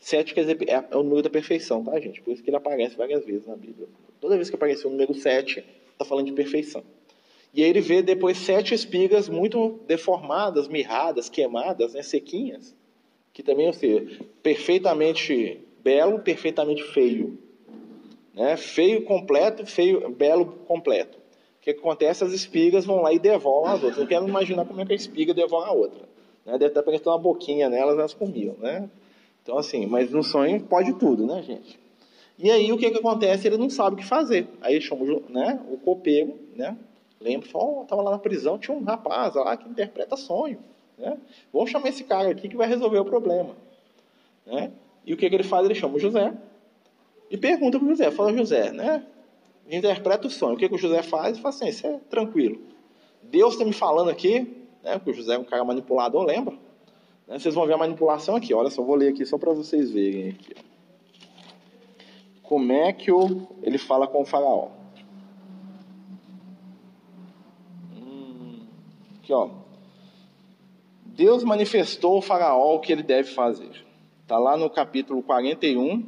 Sete quer dizer, é, o número da perfeição, tá, gente? Por isso que ele aparece várias vezes na Bíblia. Toda vez que apareceu o número sete, está falando de perfeição. E aí ele vê depois sete espigas muito deformadas, mirradas, queimadas, né, sequinhas, que também, ou seja, perfeitamente belo, perfeitamente feio. Né? Feio completo, feio, belo completo. O que acontece? As espigas vão lá e devoram as outras. Eu quero imaginar como é que a espiga devora a outra. Né? Deve estar pegando uma boquinha nelas, elas comiam. Né? Então, assim, mas no sonho pode tudo, né, gente? E aí o que, que acontece? Ele não sabe o que fazer. Aí chama né, o copeiro, né? Lembra, falou, oh, estava lá na prisão, tinha um rapaz lá que interpreta sonho. Né? Vamos chamar esse cara aqui que vai resolver o problema. Né? E o que, que ele faz? Ele chama o José e pergunta para o José, fala, José, né? Interpreta o sonho. O que, que o José faz? Ele fala assim, isso é tranquilo. Deus está me falando aqui, né? Porque o José é um cara manipulador, lembra? Vocês vão ver a manipulação aqui. Olha só, vou ler aqui só para vocês verem aqui. Como é que o, ele fala com o faraó? Hum, aqui, ó. Deus manifestou ao faraó o que ele deve fazer. Está lá no capítulo 41,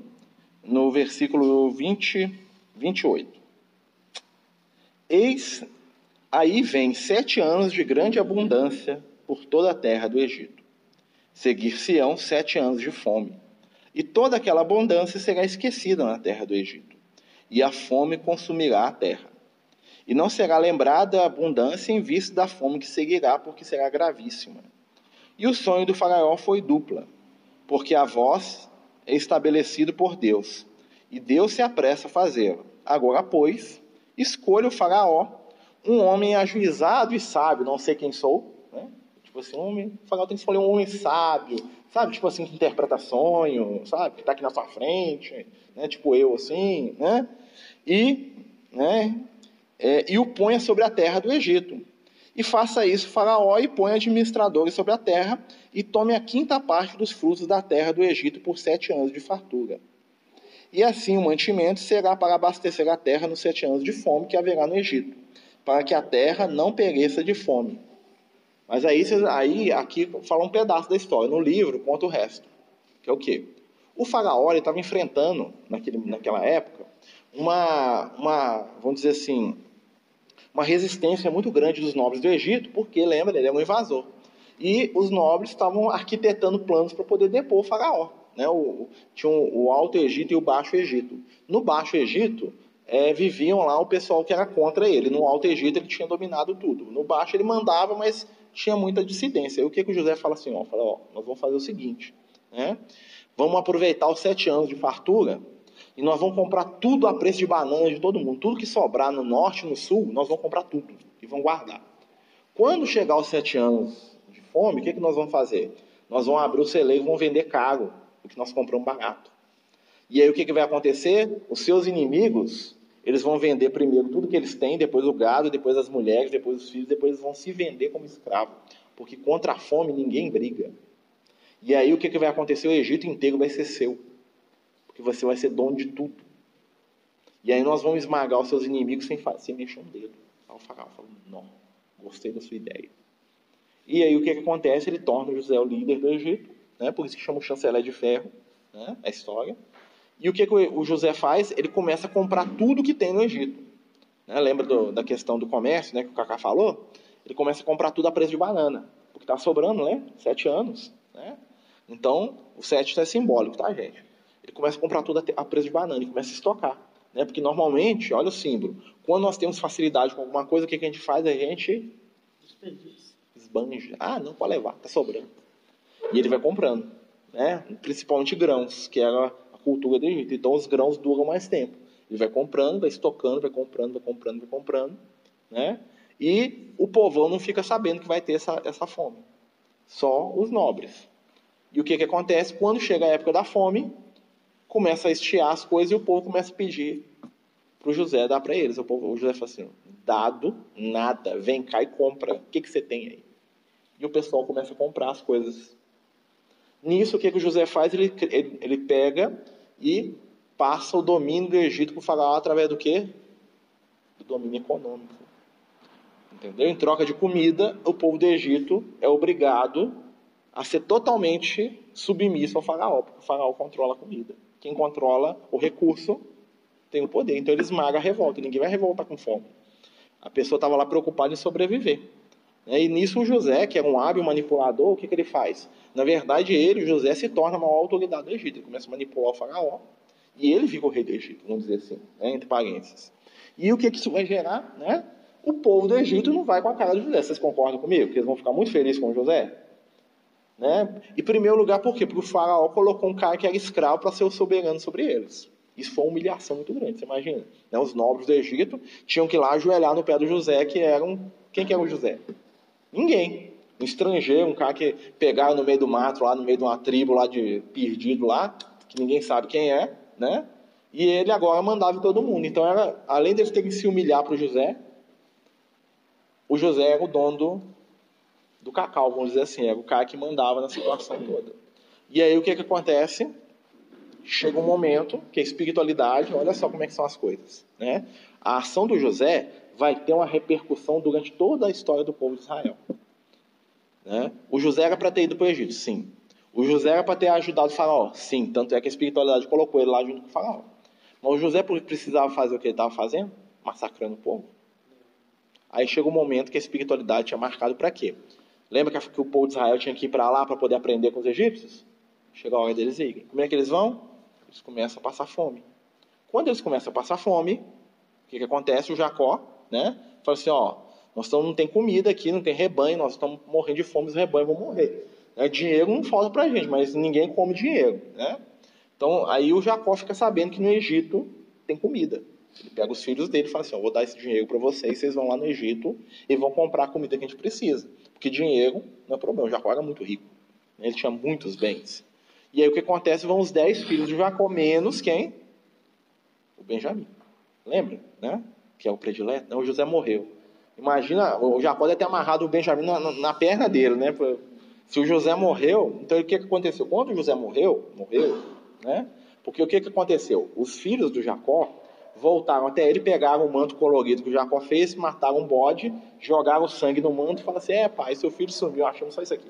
no versículo 20, 28. Eis aí vem sete anos de grande abundância por toda a terra do Egito. Seguir-se-ão sete anos de fome, e toda aquela abundância será esquecida na terra do Egito, e a fome consumirá a terra. E não será lembrada a abundância em vista da fome que seguirá, porque será gravíssima. E o sonho do faraó foi dupla porque a voz é estabelecido por Deus, e Deus se apressa a fazê-lo. Agora, pois, escolha o faraó, um homem ajuizado e sábio, não sei quem sou? Tipo assim, um homem, o faraó tem que escolher um homem sábio, sabe? Tipo assim, que interpreta sonho, sabe? Que está aqui na sua frente, né? Tipo eu, assim, né? E, né? É, e o ponha sobre a terra do Egito e faça isso Faraó e ponha administradores sobre a terra e tome a quinta parte dos frutos da terra do Egito por sete anos de fartura. E assim o mantimento será para abastecer a terra nos sete anos de fome que haverá no Egito, para que a terra não pereça de fome. Mas aí, aí aqui fala um pedaço da história. No livro conta o resto. Que é o quê? O faraó estava enfrentando, naquele, naquela época, uma, uma, vamos dizer assim, uma resistência muito grande dos nobres do Egito, porque, lembra, ele é um invasor. E os nobres estavam arquitetando planos para poder depor o faraó. Né? O, tinha o Alto Egito e o Baixo Egito. No Baixo Egito, é, viviam lá o pessoal que era contra ele. No Alto Egito, ele tinha dominado tudo. No Baixo, ele mandava, mas tinha muita dissidência. E o que, que o José fala assim? Ó, fala, ó, nós vamos fazer o seguinte, né? vamos aproveitar os sete anos de fartura e nós vamos comprar tudo a preço de banana de todo mundo. Tudo que sobrar no norte no sul, nós vamos comprar tudo e vamos guardar. Quando chegar os sete anos de fome, o que, que nós vamos fazer? Nós vamos abrir o celeiro e vamos vender caro, porque nós compramos barato. E aí o que, que vai acontecer? Os seus inimigos, eles vão vender primeiro tudo que eles têm, depois o gado, depois as mulheres, depois os filhos, depois eles vão se vender como escravo. Porque contra a fome ninguém briga. E aí o que, que vai acontecer? O Egito inteiro vai ser seu porque você vai ser dono de tudo. E aí nós vamos esmagar os seus inimigos sem, sem mexer um dedo. Aí o faraó fala, não, gostei da sua ideia. E aí o que, que acontece? Ele torna José o líder do Egito, né? por isso que chama o chanceler de ferro, né? a história. E o que, que o José faz? Ele começa a comprar tudo que tem no Egito. Né? Lembra do, da questão do comércio né, que o Cacá falou? Ele começa a comprar tudo a preço de banana, porque está sobrando, né? Sete anos. Né? Então, o sete é simbólico, tá, gente? Ele começa a comprar tudo a preço de banana e começa a estocar. Né? Porque normalmente, olha o símbolo, quando nós temos facilidade com alguma coisa, o que, que a gente faz? A gente esbanja. Ah, não pode levar, tá sobrando. E ele vai comprando, né? principalmente grãos, que era a cultura do Egito. Então os grãos duram mais tempo. Ele vai comprando, vai estocando, vai comprando, vai comprando, vai comprando. Né? E o povão não fica sabendo que vai ter essa, essa fome. Só os nobres. E o que, que acontece? Quando chega a época da fome, começa a estiar as coisas e o povo começa a pedir para o José dar para eles. O, povo, o José fala assim: dado nada, vem cá e compra. O que, que você tem aí? E o pessoal começa a comprar as coisas. Nisso, o que, que o José faz? Ele, ele, ele pega e passa o domínio do Egito para o faraó através do quê? Do domínio econômico. Entendeu? Em troca de comida, o povo do Egito é obrigado a ser totalmente submisso ao faraó, porque o faraó controla a comida. Quem controla o recurso tem o poder. Então ele esmaga a revolta. Ninguém vai revoltar com fome. A pessoa estava lá preocupada em sobreviver. E nisso o José, que é um hábil manipulador, o que, que ele faz? Na verdade, ele, José, se torna a maior autoridade do Egito. Ele começa a manipular o faraó. E ele fica o rei do Egito, vamos dizer assim, né, entre parênteses. E o que, que isso vai gerar? Né? O povo do Egito não vai com a cara de José. Vocês concordam comigo? Que eles vão ficar muito felizes com o José? Né? Em primeiro lugar, por quê? Porque o faraó colocou um cara que era escravo para ser o soberano sobre eles. Isso foi uma humilhação muito grande, você imagina. Né? Os nobres do Egito tinham que ir lá ajoelhar no pé do José, que era um... Quem que era o José? Ninguém. Um estrangeiro, um cara que pegaram no meio do mato, lá no meio de uma tribo lá de perdido lá, que ninguém sabe quem é, né? E ele agora mandava em todo mundo. Então, era, além deles terem que se humilhar para o José, o José era o dono do, do cacau, vamos dizer assim, era o cara que mandava na situação toda. E aí o que, que acontece? Chega um momento que a espiritualidade, olha só como é que são as coisas, né? A ação do José vai ter uma repercussão durante toda a história do povo de Israel. Né? O José era para ter ido para o Egito, sim. O José era para ter ajudado o faraó, sim. Tanto é que a espiritualidade colocou ele lá junto com o faraó. Mas o José precisava fazer o que ele estava fazendo? Massacrando o povo. Aí chega um momento que a espiritualidade tinha marcado para quê? Lembra que o povo de Israel tinha que ir para lá para poder aprender com os egípcios? Chega a hora deles irem. Como é que eles vão? Eles começam a passar fome. Quando eles começam a passar fome, o que, que acontece? O Jacó, né? Fala assim, ó, nós não tem comida aqui, não tem rebanho, nós estamos morrendo de fome, os rebanhos vão morrer. Né? Dinheiro não falta para a gente, mas ninguém come dinheiro, né? Então, aí o Jacó fica sabendo que no Egito tem comida. Ele pega os filhos dele e fala assim, ó, vou dar esse dinheiro para vocês, vocês vão lá no Egito e vão comprar a comida que a gente precisa. Porque dinheiro não é problema, o Jacó era muito rico. Né? Ele tinha muitos bens. E aí o que acontece? Vão os dez filhos de Jacó, menos quem? O Benjamim. Lembra? Né? Que é o predileto. Não, o José morreu. Imagina, o Jacó deve ter amarrado o Benjamim na, na, na perna dele, né? Se o José morreu, então o que, que aconteceu? Quando o José morreu, morreu, né? Porque o que, que aconteceu? Os filhos do Jacó voltaram até ele, pegaram o manto colorido que o Jacó fez, mataram um bode, jogaram sangue no manto e falaram assim: É, pai, seu filho sumiu, achamos só isso aqui.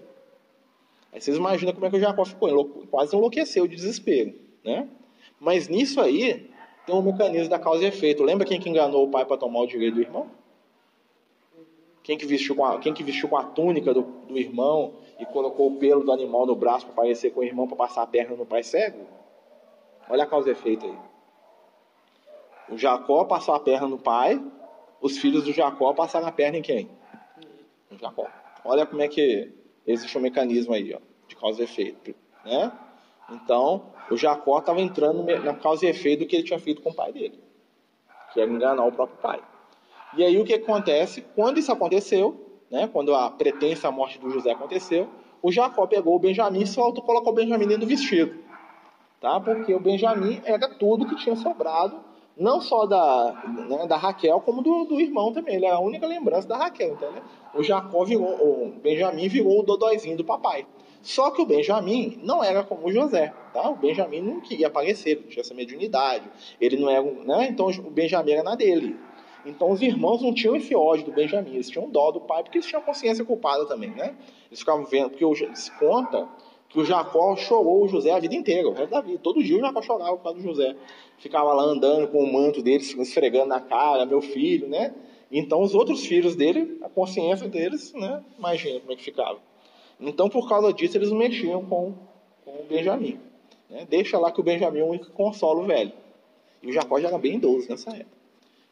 Aí vocês imaginam como é que o Jacó ficou, quase enlouqueceu de desespero, né? Mas nisso aí tem um mecanismo da causa e efeito. Lembra quem que enganou o pai para tomar o direito do irmão? Quem que vestiu com a, quem que vestiu com a túnica do, do irmão e colocou o pelo do animal no braço para parecer com o irmão para passar a perna no pai cego? Olha a causa e efeito aí. O Jacó passou a perna no pai, os filhos do Jacó passaram a perna em quem? No Jacó. Olha como é que existe um mecanismo aí, ó, de causa e efeito, né? Então, o Jacó estava entrando na causa e efeito do que ele tinha feito com o pai dele, que era enganar o próprio pai. E aí o que acontece? Quando isso aconteceu, né, quando a pretensa morte do José aconteceu, o Jacó pegou o Benjamim e só colocou o Benjamim dentro do vestido. Tá? Porque o Benjamim era tudo que tinha sobrado não só da, né, da Raquel, como do, do, irmão também. Ele é a única lembrança da Raquel, entendeu? O Jacó virou, o Benjamim virou o dodóizinho do papai. Só que o Benjamim não era como o José, tá? O Benjamim não queria aparecer, não tinha essa mediunidade, ele não era, né? Então o Benjamim era na dele. Então os irmãos não tinham esse ódio do Benjamim, eles tinham dó do pai, porque eles tinham consciência culpada também, né? Eles ficavam vendo, porque se conta que o Jacó chorou o José a vida inteira, o resto da vida. Todo dia o Jacó chorava por causa do José. Ficava lá andando com o manto dele, esfregando na cara, meu filho, né? Então os outros filhos dele, a consciência deles, né? Imagina como é que ficava. Então por causa disso eles mexiam com, com o Benjamim. Né? Deixa lá que o Benjamim é o único que consola o velho. E o Jacó já era bem idoso nessa época.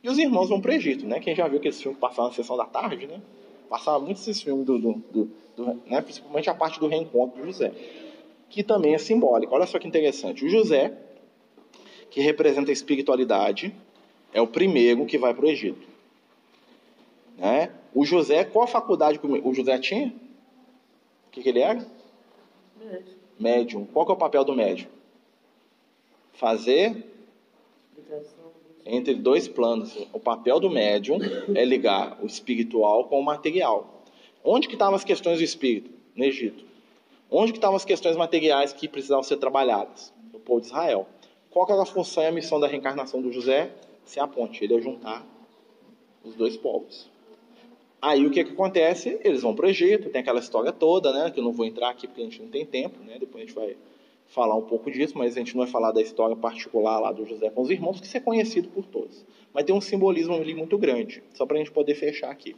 E os irmãos vão para o Egito, né? Quem já viu aqueles filmes que passavam na sessão da tarde, né? Passava muito esses filmes, do, do, do, do né? principalmente a parte do reencontro de José, que também é simbólica. Olha só que interessante. O José, que representa a espiritualidade, é o primeiro que vai para o Egito. Né? O José, qual a faculdade que o José tinha? O que, que ele era? Médium. Médium. Qual que é o papel do médium? Fazer entre dois planos. O papel do médium é ligar o espiritual com o material. Onde que estavam as questões do espírito? No Egito. Onde que estavam as questões materiais que precisavam ser trabalhadas? No povo de Israel. Qual que era a função e a missão da reencarnação do José? Ser a ponte. Ele ia juntar os dois povos. Aí o que, que acontece? Eles vão para o Egito, tem aquela história toda, né? Que eu não vou entrar aqui porque a gente não tem tempo, né? Depois a gente vai falar um pouco disso, mas a gente não vai falar da história particular lá do José com os irmãos, que isso é conhecido por todos. Mas tem um simbolismo ali muito grande, só para a gente poder fechar aqui.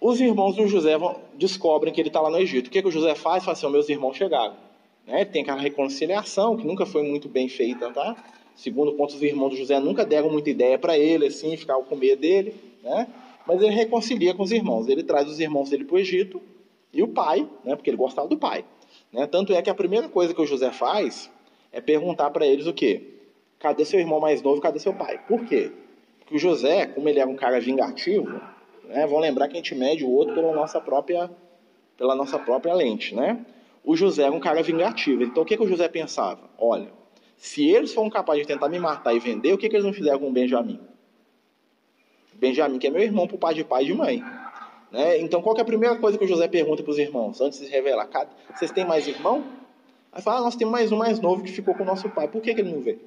Os irmãos do José vão, descobrem que ele está lá no Egito. O que, que o José faz? Fala assim: meus irmãos chegaram. Né? Tem aquela reconciliação que nunca foi muito bem feita, tá? Segundo ponto, os irmãos do José nunca deram muita ideia para ele, assim, ficavam com medo dele, né? Mas ele reconcilia com os irmãos. Ele traz os irmãos dele para o Egito e o pai, né? Porque ele gostava do pai. Né? Tanto é que a primeira coisa que o José faz é perguntar para eles o quê? Cadê seu irmão mais novo? Cadê seu pai? Por quê? Porque o José, como ele era um cara vingativo, né? Vão lembrar que a gente mede o outro pela nossa própria, pela nossa própria lente, né? O José era um cara vingativo. Então o que, que o José pensava? Olha, se eles foram capazes de tentar me matar e vender, o que, que eles não fizeram com o Benjamim? Benjamim, que é meu irmão por pai de pai e de mãe. Né? Então, qual é a primeira coisa que o José pergunta para os irmãos, antes de se revelar? Vocês têm mais irmão? Aí fala, ah, nós temos mais um mais novo que ficou com o nosso pai. Por que, que ele não veio?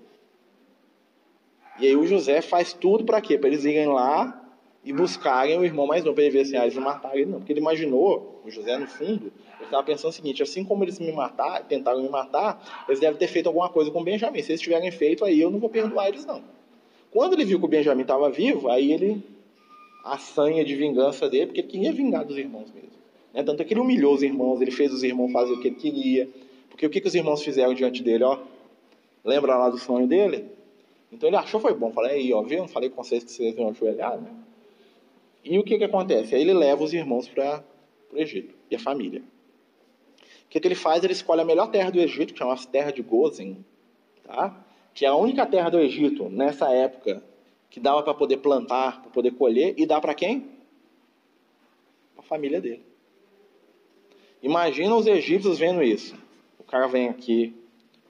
E aí o José faz tudo para quê? Para eles irem lá e buscarem o irmão mais novo, para ele ver assim, ah, eles não mataram ele não. Porque ele imaginou, o José no fundo, ele estava pensando o seguinte, assim como eles me mataram, tentaram me matar, eles devem ter feito alguma coisa com Benjamin. Se eles tiverem feito, aí eu não vou perdoar eles não. Quando ele viu que o Benjamin estava vivo, aí ele a sanha de vingança dele, porque ele queria vingar dos irmãos mesmo. Né? Tanto é que ele humilhou os irmãos, ele fez os irmãos fazer o que ele queria. Porque o que, que os irmãos fizeram diante dele? Ó? Lembra lá do sonho dele? Então ele achou foi bom. Falei, aí, ó, viu? Falei com vocês que vocês iam ajoelhar, né? E o que, que acontece? Aí ele leva os irmãos para o Egito e a família. O que, que ele faz? Ele escolhe a melhor terra do Egito, que chama a terra de Gozen, tá? Que é a única terra do Egito nessa época que dava para poder plantar, para poder colher, e dá para quem? A família dele. Imagina os egípcios vendo isso. O cara vem aqui,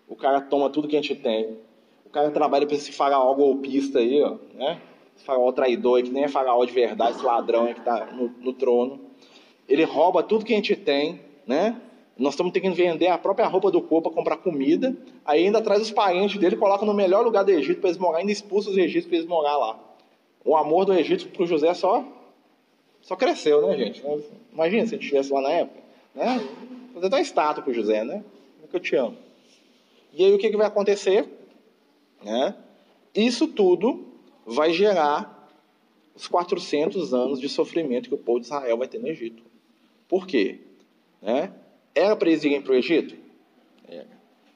o cara toma tudo que a gente tem, o cara trabalha para esse faraó golpista aí, ó, né? Esse faraó traidor, que nem é faraó de verdade, esse ladrão que está no, no trono. Ele rouba tudo que a gente tem, né? Nós estamos tendo que vender a própria roupa do corpo para comprar comida. Aí ainda traz os parentes dele, coloca no melhor lugar do Egito para eles morar, ainda expulsa os egípcios para eles morar lá. O amor do Egito para o José só, só cresceu, né, gente? Imagina se a gente estivesse lá na época. Né? Fazer até estátua para o José, né? É que eu te amo. E aí o que, que vai acontecer? Né? Isso tudo vai gerar os 400 anos de sofrimento que o povo de Israel vai ter no Egito. Por quê? Né? Era para eles irem para o Egito? Era.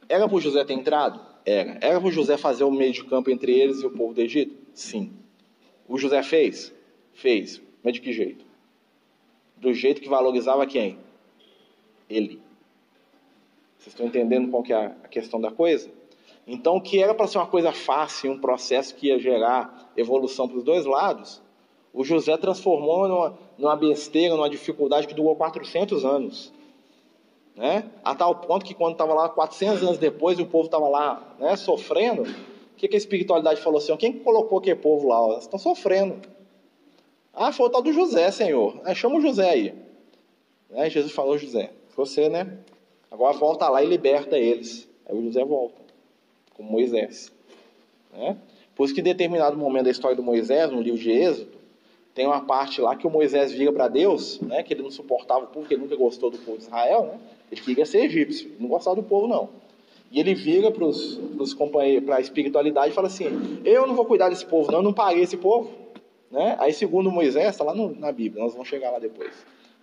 Era para o José ter entrado? Era. Era para o José fazer o meio de campo entre eles e o povo do Egito? Sim. O José fez? Fez. Mas de que jeito? Do jeito que valorizava quem? Ele. Vocês estão entendendo qual que é a questão da coisa? Então, o que era para ser uma coisa fácil, um processo que ia gerar evolução para os dois lados, o José transformou numa, numa besteira, numa dificuldade que durou 400 anos. Né? A tal ponto que quando estava lá 400 anos depois e o povo estava lá né, sofrendo, o que, que a espiritualidade falou assim? Quem colocou aquele povo lá? Eles estão sofrendo. Ah, foi o tal do José, Senhor. Ah, chama o José aí. Né? Jesus falou José. Você, né? Agora volta lá e liberta eles. Aí o José volta, como Moisés. Né? Por isso que em determinado momento da história do Moisés, no livro de Êxodo, tem uma parte lá que o Moisés vira para Deus, né, que ele não suportava o povo, que ele nunca gostou do povo de Israel, né? Ele queria ser egípcio, não gostava do povo, não. E ele vira para os companheiros, para a espiritualidade e fala assim: Eu não vou cuidar desse povo, não, eu não paguei esse povo. Né? Aí, segundo Moisés, está lá no, na Bíblia, nós vamos chegar lá depois.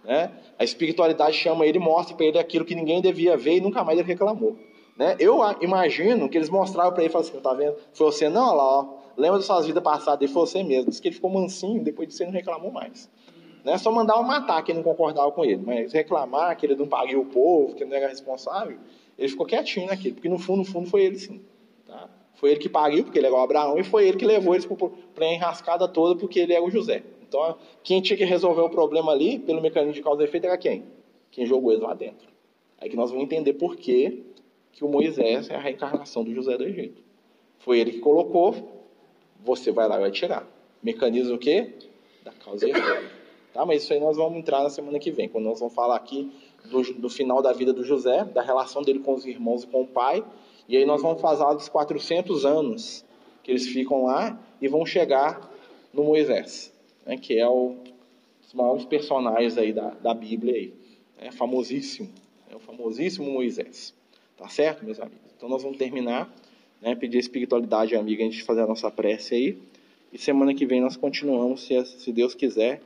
Né? A espiritualidade chama ele e mostra para ele aquilo que ninguém devia ver e nunca mais ele reclamou. Né? Eu imagino que eles mostraram para ele e falaram assim: Tá vendo? Foi você, não, olha lá, ó, lembra das suas vidas passadas, ele foi você mesmo. Diz que ele ficou mansinho, depois disso ele não reclamou mais. Né? Só mandava matar quem não concordava com ele, mas reclamar que ele não pagou o povo, que ele não era responsável, ele ficou quietinho naquilo, porque no fundo, no fundo foi ele sim. Tá? Foi ele que pariu, porque ele era o Abraão, e foi ele que levou eles para a enrascada toda, porque ele era o José. Então, quem tinha que resolver o problema ali, pelo mecanismo de causa e efeito, era quem? Quem jogou eles lá dentro. Aí que nós vamos entender por que, que o Moisés é a reencarnação do José do Egito. Foi ele que colocou, você vai lá e vai tirar. Mecanismo o quê? Da causa e efeito. Tá? Mas isso aí nós vamos entrar na semana que vem, quando nós vamos falar aqui do, do final da vida do José, da relação dele com os irmãos e com o pai. E aí nós vamos falar dos 400 anos que eles ficam lá e vão chegar no Moisés, né, que é o, os maiores personagens aí da, da Bíblia aí. É famosíssimo, é o famosíssimo Moisés. Tá certo, meus amigos? Então nós vamos terminar, né, pedir a espiritualidade amiga a gente fazer a nossa prece aí. E semana que vem nós continuamos, se, se Deus quiser,